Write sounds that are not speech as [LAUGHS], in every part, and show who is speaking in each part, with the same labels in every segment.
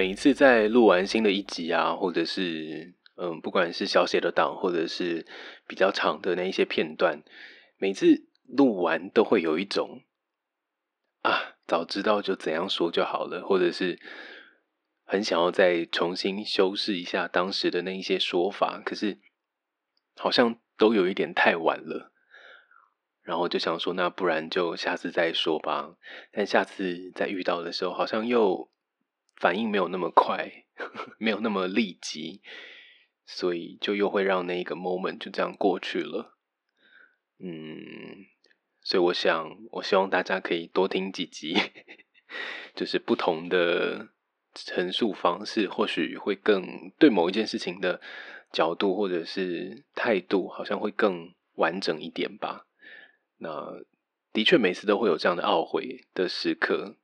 Speaker 1: 每一次在录完新的一集啊，或者是嗯，不管是小写的档，或者是比较长的那一些片段，每次录完都会有一种啊，早知道就怎样说就好了，或者是很想要再重新修饰一下当时的那一些说法，可是好像都有一点太晚了。然后就想说，那不然就下次再说吧。但下次再遇到的时候，好像又反应没有那么快，[LAUGHS] 没有那么立即，所以就又会让那个 moment 就这样过去了。嗯，所以我想，我希望大家可以多听几集，[LAUGHS] 就是不同的陈述方式，或许会更对某一件事情的角度或者是态度，好像会更完整一点吧。那的确每次都会有这样的懊悔的时刻。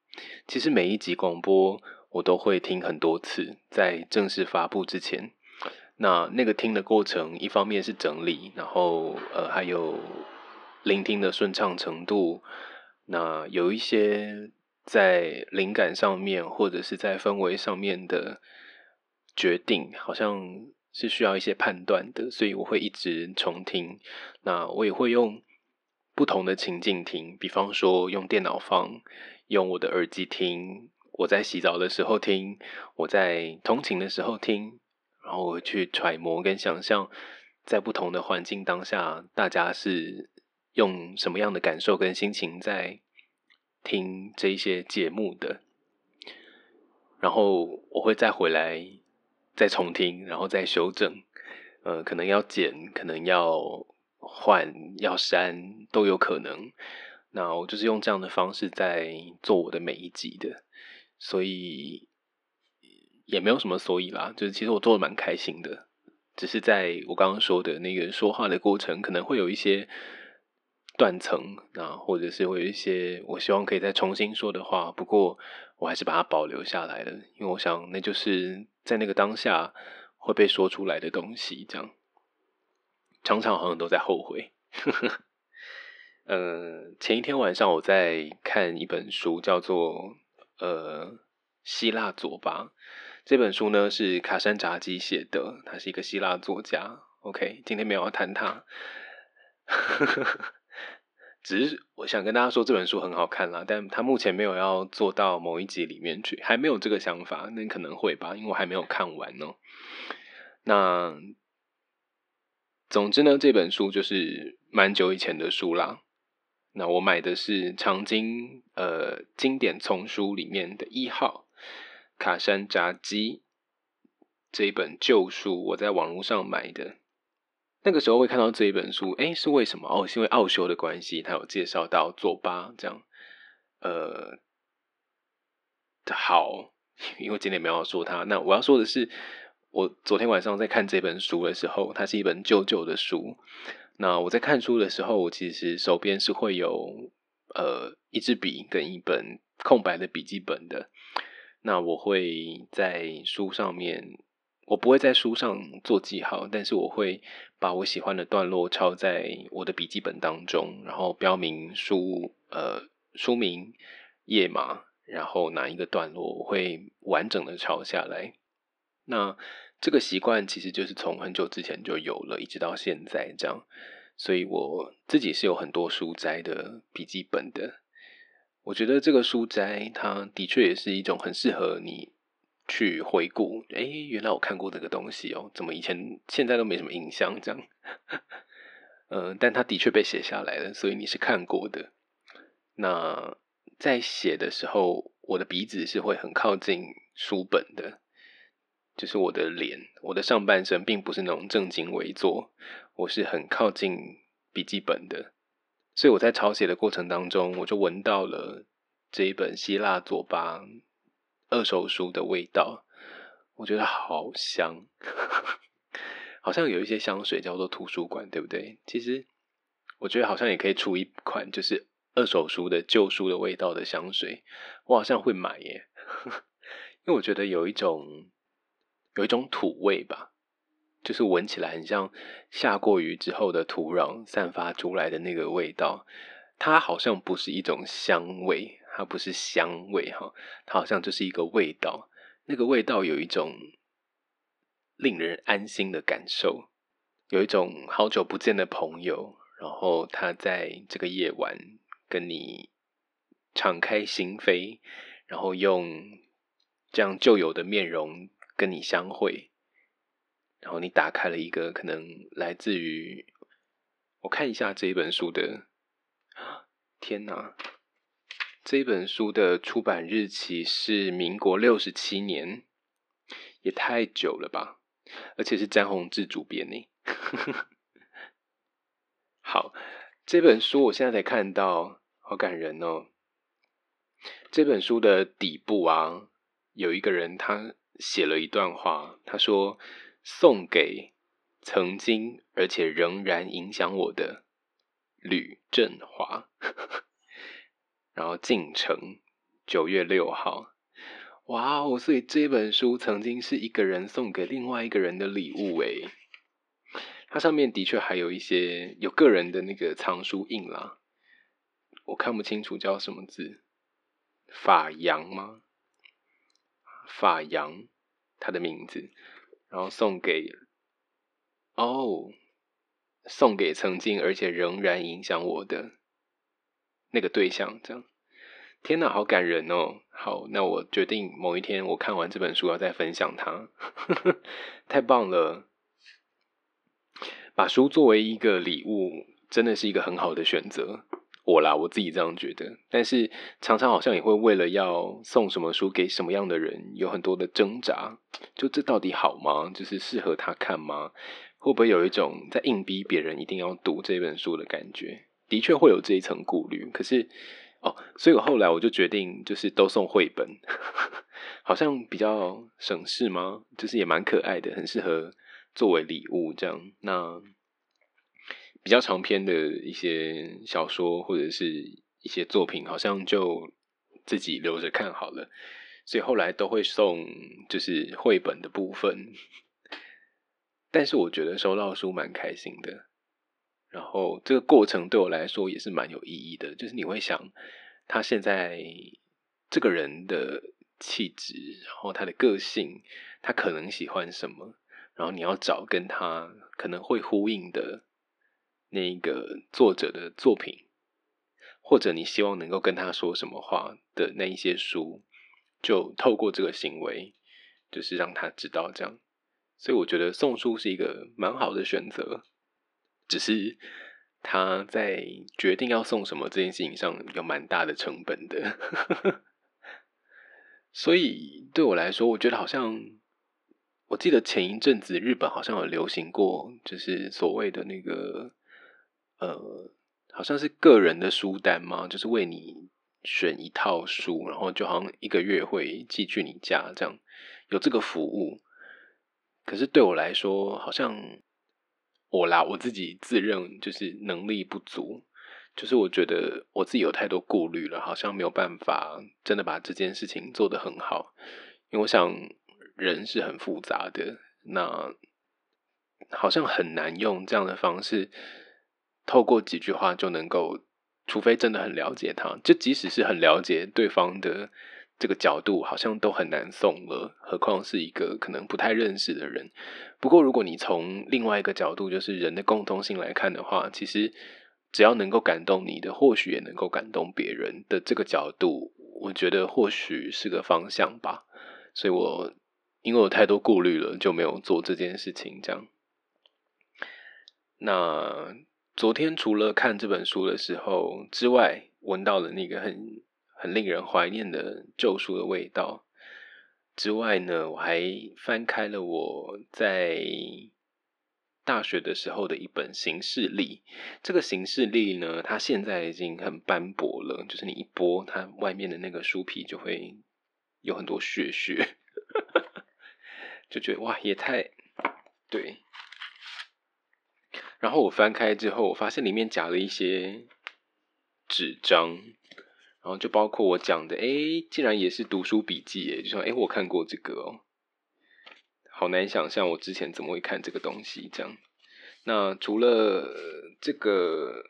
Speaker 1: 其实每一集广播我都会听很多次，在正式发布之前。那那个听的过程，一方面是整理，然后呃还有聆听的顺畅程度。那有一些在灵感上面或者是在氛围上面的决定，好像是需要一些判断的，所以我会一直重听。那我也会用。不同的情境听，比方说用电脑放，用我的耳机听，我在洗澡的时候听，我在通勤的时候听，然后我去揣摩跟想象，在不同的环境当下，大家是用什么样的感受跟心情在听这一些节目的，然后我会再回来再重听，然后再修正，呃，可能要剪，可能要。换要删都有可能，那我就是用这样的方式在做我的每一集的，所以也没有什么所以啦，就是其实我做的蛮开心的，只是在我刚刚说的那个说话的过程，可能会有一些断层，那或者是会有一些我希望可以再重新说的话，不过我还是把它保留下来了，因为我想那就是在那个当下会被说出来的东西，这样。常常好像都在后悔。[LAUGHS] 呃，前一天晚上我在看一本书，叫做《希腊左巴》。这本书呢是卡山扎基写的，他是一个希腊作家。OK，今天没有要谈他，只是我想跟大家说这本书很好看啦，但他目前没有要做到某一集里面去，还没有这个想法。那可能会吧，因为我还没有看完呢。那。总之呢，这本书就是蛮久以前的书啦。那我买的是长经呃经典丛书里面的一号卡山扎基这一本旧书，我在网络上买的。那个时候会看到这一本书，哎，是为什么？哦，是因为奥修的关系，他有介绍到佐巴这样。呃，好，[LAUGHS] 因为今天没有说他，那我要说的是。我昨天晚上在看这本书的时候，它是一本旧旧的书。那我在看书的时候，我其实手边是会有呃一支笔跟一本空白的笔记本的。那我会在书上面，我不会在书上做记号，但是我会把我喜欢的段落抄在我的笔记本当中，然后标明书呃书名页码，然后哪一个段落我会完整的抄下来。那这个习惯其实就是从很久之前就有了，一直到现在这样，所以我自己是有很多书摘的笔记本的。我觉得这个书斋，它的确也是一种很适合你去回顾。哎，原来我看过这个东西哦，怎么以前现在都没什么印象这样？嗯，但它的确被写下来了，所以你是看过的。那在写的时候，我的鼻子是会很靠近书本的。就是我的脸，我的上半身并不是那种正襟危坐，我是很靠近笔记本的，所以我在抄写的过程当中，我就闻到了这一本希腊左巴二手书的味道，我觉得好香，[LAUGHS] 好像有一些香水叫做图书馆，对不对？其实我觉得好像也可以出一款，就是二手书的旧书的味道的香水，我好像会买耶，[LAUGHS] 因为我觉得有一种。有一种土味吧，就是闻起来很像下过雨之后的土壤散发出来的那个味道。它好像不是一种香味，它不是香味哈，它好像就是一个味道。那个味道有一种令人安心的感受，有一种好久不见的朋友，然后他在这个夜晚跟你敞开心扉，然后用这样旧有的面容跟你相会，然后你打开了一个可能来自于我看一下这一本书的，天哪！这本书的出版日期是民国六十七年，也太久了吧！而且是詹宏志主编呢。[LAUGHS] 好，这本书我现在才看到，好感人哦。这本书的底部啊，有一个人他写了一段话，他说：“送给曾经而且仍然影响我的吕振华。”然后进城，九月六号，哇哦！所以这本书曾经是一个人送给另外一个人的礼物诶。它上面的确还有一些有个人的那个藏书印啦，我看不清楚叫什么字，法阳吗？法阳，他的名字，然后送给哦，送给曾经而且仍然影响我的。那个对象，这样，天哪，好感人哦！好，那我决定某一天我看完这本书要再分享它，[LAUGHS] 太棒了！把书作为一个礼物，真的是一个很好的选择。我啦，我自己这样觉得。但是常常好像也会为了要送什么书给什么样的人，有很多的挣扎。就这到底好吗？就是适合他看吗？会不会有一种在硬逼别人一定要读这本书的感觉？的确会有这一层顾虑，可是哦，所以我后来我就决定，就是都送绘本，[LAUGHS] 好像比较省事吗？就是也蛮可爱的，很适合作为礼物这样。那比较长篇的一些小说或者是一些作品，好像就自己留着看好了。所以后来都会送，就是绘本的部分。但是我觉得收到书蛮开心的。然后这个过程对我来说也是蛮有意义的，就是你会想他现在这个人的气质，然后他的个性，他可能喜欢什么，然后你要找跟他可能会呼应的那个作者的作品，或者你希望能够跟他说什么话的那一些书，就透过这个行为，就是让他知道这样。所以我觉得送书是一个蛮好的选择。只是他在决定要送什么这件事情上有蛮大的成本的，[LAUGHS] 所以对我来说，我觉得好像我记得前一阵子日本好像有流行过，就是所谓的那个呃，好像是个人的书单吗，就是为你选一套书，然后就好像一个月会寄去你家这样，有这个服务。可是对我来说，好像。我啦，我自己自认就是能力不足，就是我觉得我自己有太多顾虑了，好像没有办法真的把这件事情做得很好。因为我想人是很复杂的，那好像很难用这样的方式，透过几句话就能够，除非真的很了解他，就即使是很了解对方的。这个角度好像都很难送了，何况是一个可能不太认识的人。不过，如果你从另外一个角度，就是人的共通性来看的话，其实只要能够感动你的，或许也能够感动别人的这个角度，我觉得或许是个方向吧。所以我因为我太多顾虑了，就没有做这件事情。这样，那昨天除了看这本书的时候之外，闻到了那个很。很令人怀念的旧书的味道之外呢，我还翻开了我在大学的时候的一本行事历。这个行事历呢，它现在已经很斑驳了，就是你一剥它外面的那个书皮，就会有很多血血，[LAUGHS] 就觉得哇，也太对。然后我翻开之后，我发现里面夹了一些纸张。然后就包括我讲的，哎，竟然也是读书笔记，哎，就说，哎，我看过这个哦，好难想象我之前怎么会看这个东西这样。那除了这个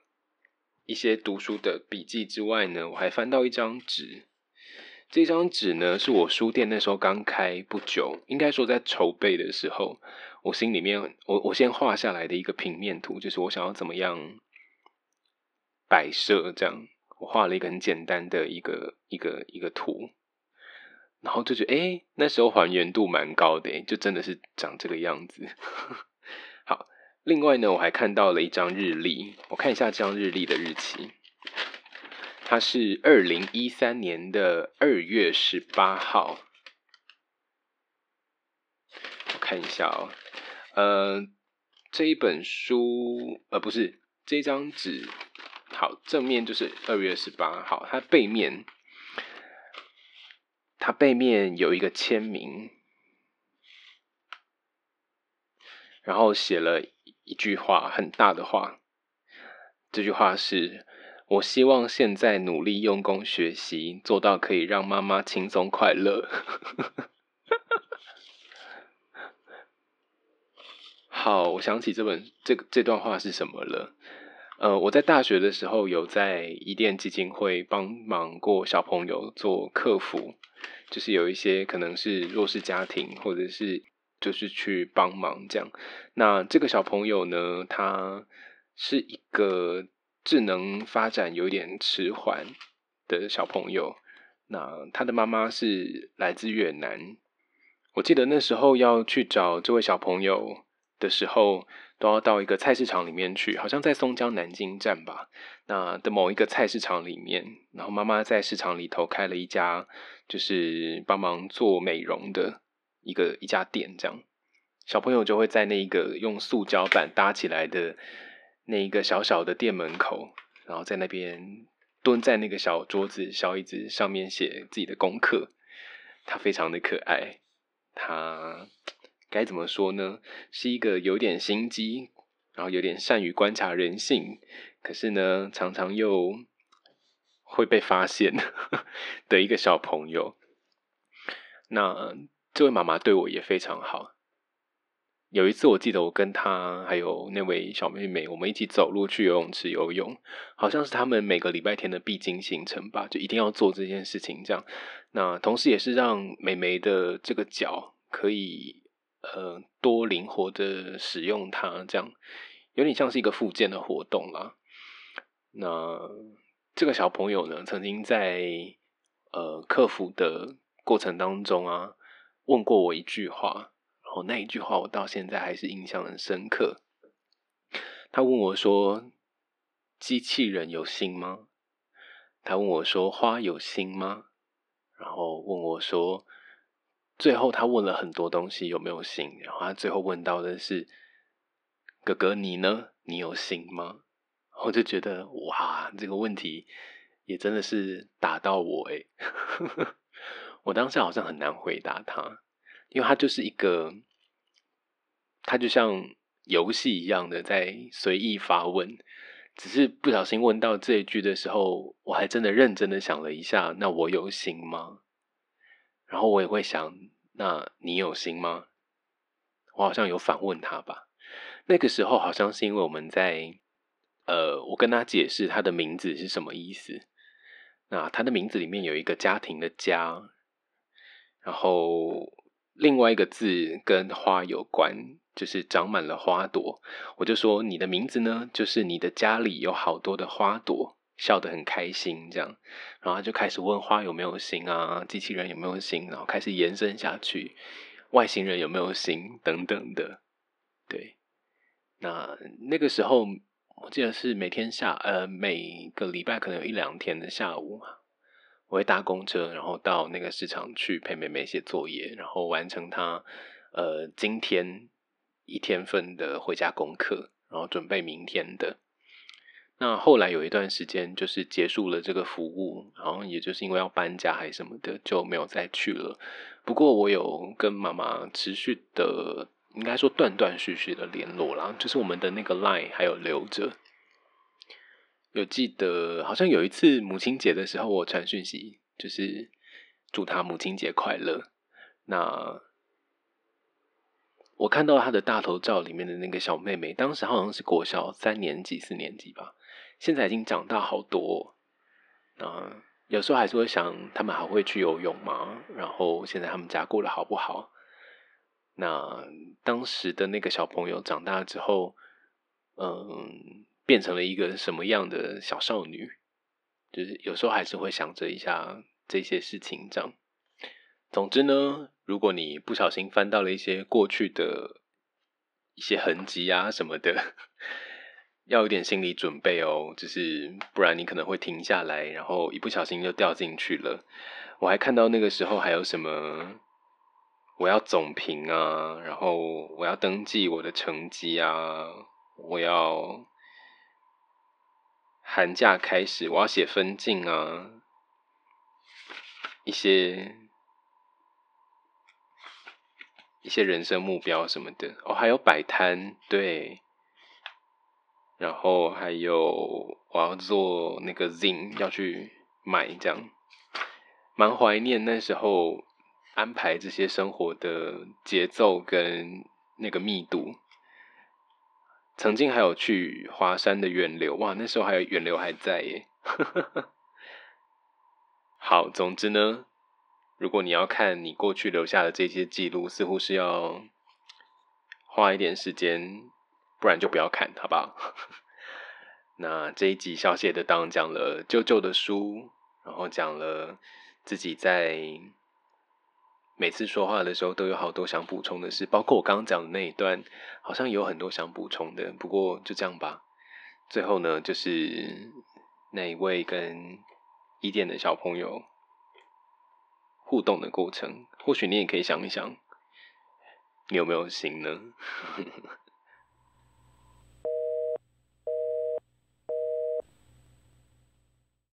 Speaker 1: 一些读书的笔记之外呢，我还翻到一张纸，这张纸呢，是我书店那时候刚开不久，应该说在筹备的时候，我心里面我我先画下来的一个平面图，就是我想要怎么样摆设这样。我画了一个很简单的一个一个一个图，然后就觉得哎，那时候还原度蛮高的，就真的是长这个样子。[LAUGHS] 好，另外呢，我还看到了一张日历，我看一下这张日历的日期。它是二零一三年的二月十八号，我看一下哦，呃，这一本书，呃，不是这张纸，好，正面就是二月十八号，它背面，它背面有一个签名，然后写了一句话，很大的话，这句话是。我希望现在努力用功学习，做到可以让妈妈轻松快乐。[LAUGHS] 好，我想起这本这这段话是什么了。呃，我在大学的时候有在伊甸基金会帮忙过小朋友做客服，就是有一些可能是弱势家庭，或者是就是去帮忙这样。那这个小朋友呢，他是一个。智能发展有点迟缓的小朋友，那他的妈妈是来自越南。我记得那时候要去找这位小朋友的时候，都要到一个菜市场里面去，好像在松江南京站吧。那的某一个菜市场里面，然后妈妈在市场里头开了一家，就是帮忙做美容的一个一家店，这样小朋友就会在那个用塑胶板搭起来的。那一个小小的店门口，然后在那边蹲在那个小桌子、小椅子上面写自己的功课。他非常的可爱，他该怎么说呢？是一个有点心机，然后有点善于观察人性，可是呢，常常又会被发现的一个小朋友。那这位妈妈对我也非常好。有一次，我记得我跟他还有那位小妹妹，我们一起走路去游泳池游泳，好像是他们每个礼拜天的必经行程吧，就一定要做这件事情。这样，那同时也是让美眉的这个脚可以呃多灵活的使用它，这样有点像是一个复健的活动啦。那这个小朋友呢，曾经在呃克服的过程当中啊，问过我一句话。我那一句话，我到现在还是印象很深刻。他问我说：“机器人有心吗？”他问我说：“花有心吗？”然后问我说：“最后他问了很多东西有没有心？”然后他最后问到的是：“哥哥你呢？你有心吗？” [LAUGHS] 我就觉得哇，这个问题也真的是打到我诶 [LAUGHS] 我当时好像很难回答他，因为他就是一个。他就像游戏一样的在随意发问，只是不小心问到这一句的时候，我还真的认真的想了一下，那我有心吗？然后我也会想，那你有心吗？我好像有反问他吧。那个时候好像是因为我们在，呃，我跟他解释他的名字是什么意思。那他的名字里面有一个家庭的家，然后另外一个字跟花有关。就是长满了花朵，我就说你的名字呢，就是你的家里有好多的花朵，笑得很开心这样，然后就开始问花有没有心啊，机器人有没有心，然后开始延伸下去，外星人有没有心等等的，对，那那个时候我记得是每天下呃每个礼拜可能有一两天的下午，我会搭公车，然后到那个市场去陪妹妹写作业，然后完成她呃今天。一天份的回家功课，然后准备明天的。那后来有一段时间，就是结束了这个服务，然后也就是因为要搬家还是什么的，就没有再去了。不过我有跟妈妈持续的，应该说断断续续的联络啦，就是我们的那个 line 还有留着。有记得好像有一次母亲节的时候，我传讯息，就是祝她母亲节快乐。那。我看到他的大头照里面的那个小妹妹，当时好像是国小三年级、四年级吧，现在已经长大好多。啊，有时候还是会想，他们还会去游泳吗？然后现在他们家过得好不好？那当时的那个小朋友长大之后，嗯，变成了一个什么样的小少女？就是有时候还是会想着一下这些事情，这样。总之呢，如果你不小心翻到了一些过去的一些痕迹啊什么的。[LAUGHS] 要有点心理准备哦，就是不然你可能会停下来，然后一不小心就掉进去了。我还看到那个时候还有什么，我要总评啊，然后我要登记我的成绩啊，我要寒假开始我要写分镜啊，一些一些人生目标什么的哦，还有摆摊对。然后还有我要做那个 zin 要去买，这样蛮怀念那时候安排这些生活的节奏跟那个密度。曾经还有去华山的远流，哇，那时候还有远流还在耶。好，总之呢，如果你要看你过去留下的这些记录，似乎是要花一点时间。不然就不要看，好不好？[LAUGHS] 那这一集小写的当讲了舅舅的书，然后讲了自己在每次说话的时候都有好多想补充的事，包括我刚刚讲的那一段，好像有很多想补充的。不过就这样吧。最后呢，就是那一位跟伊甸的小朋友互动的过程，或许你也可以想一想，你有没有心呢？[LAUGHS]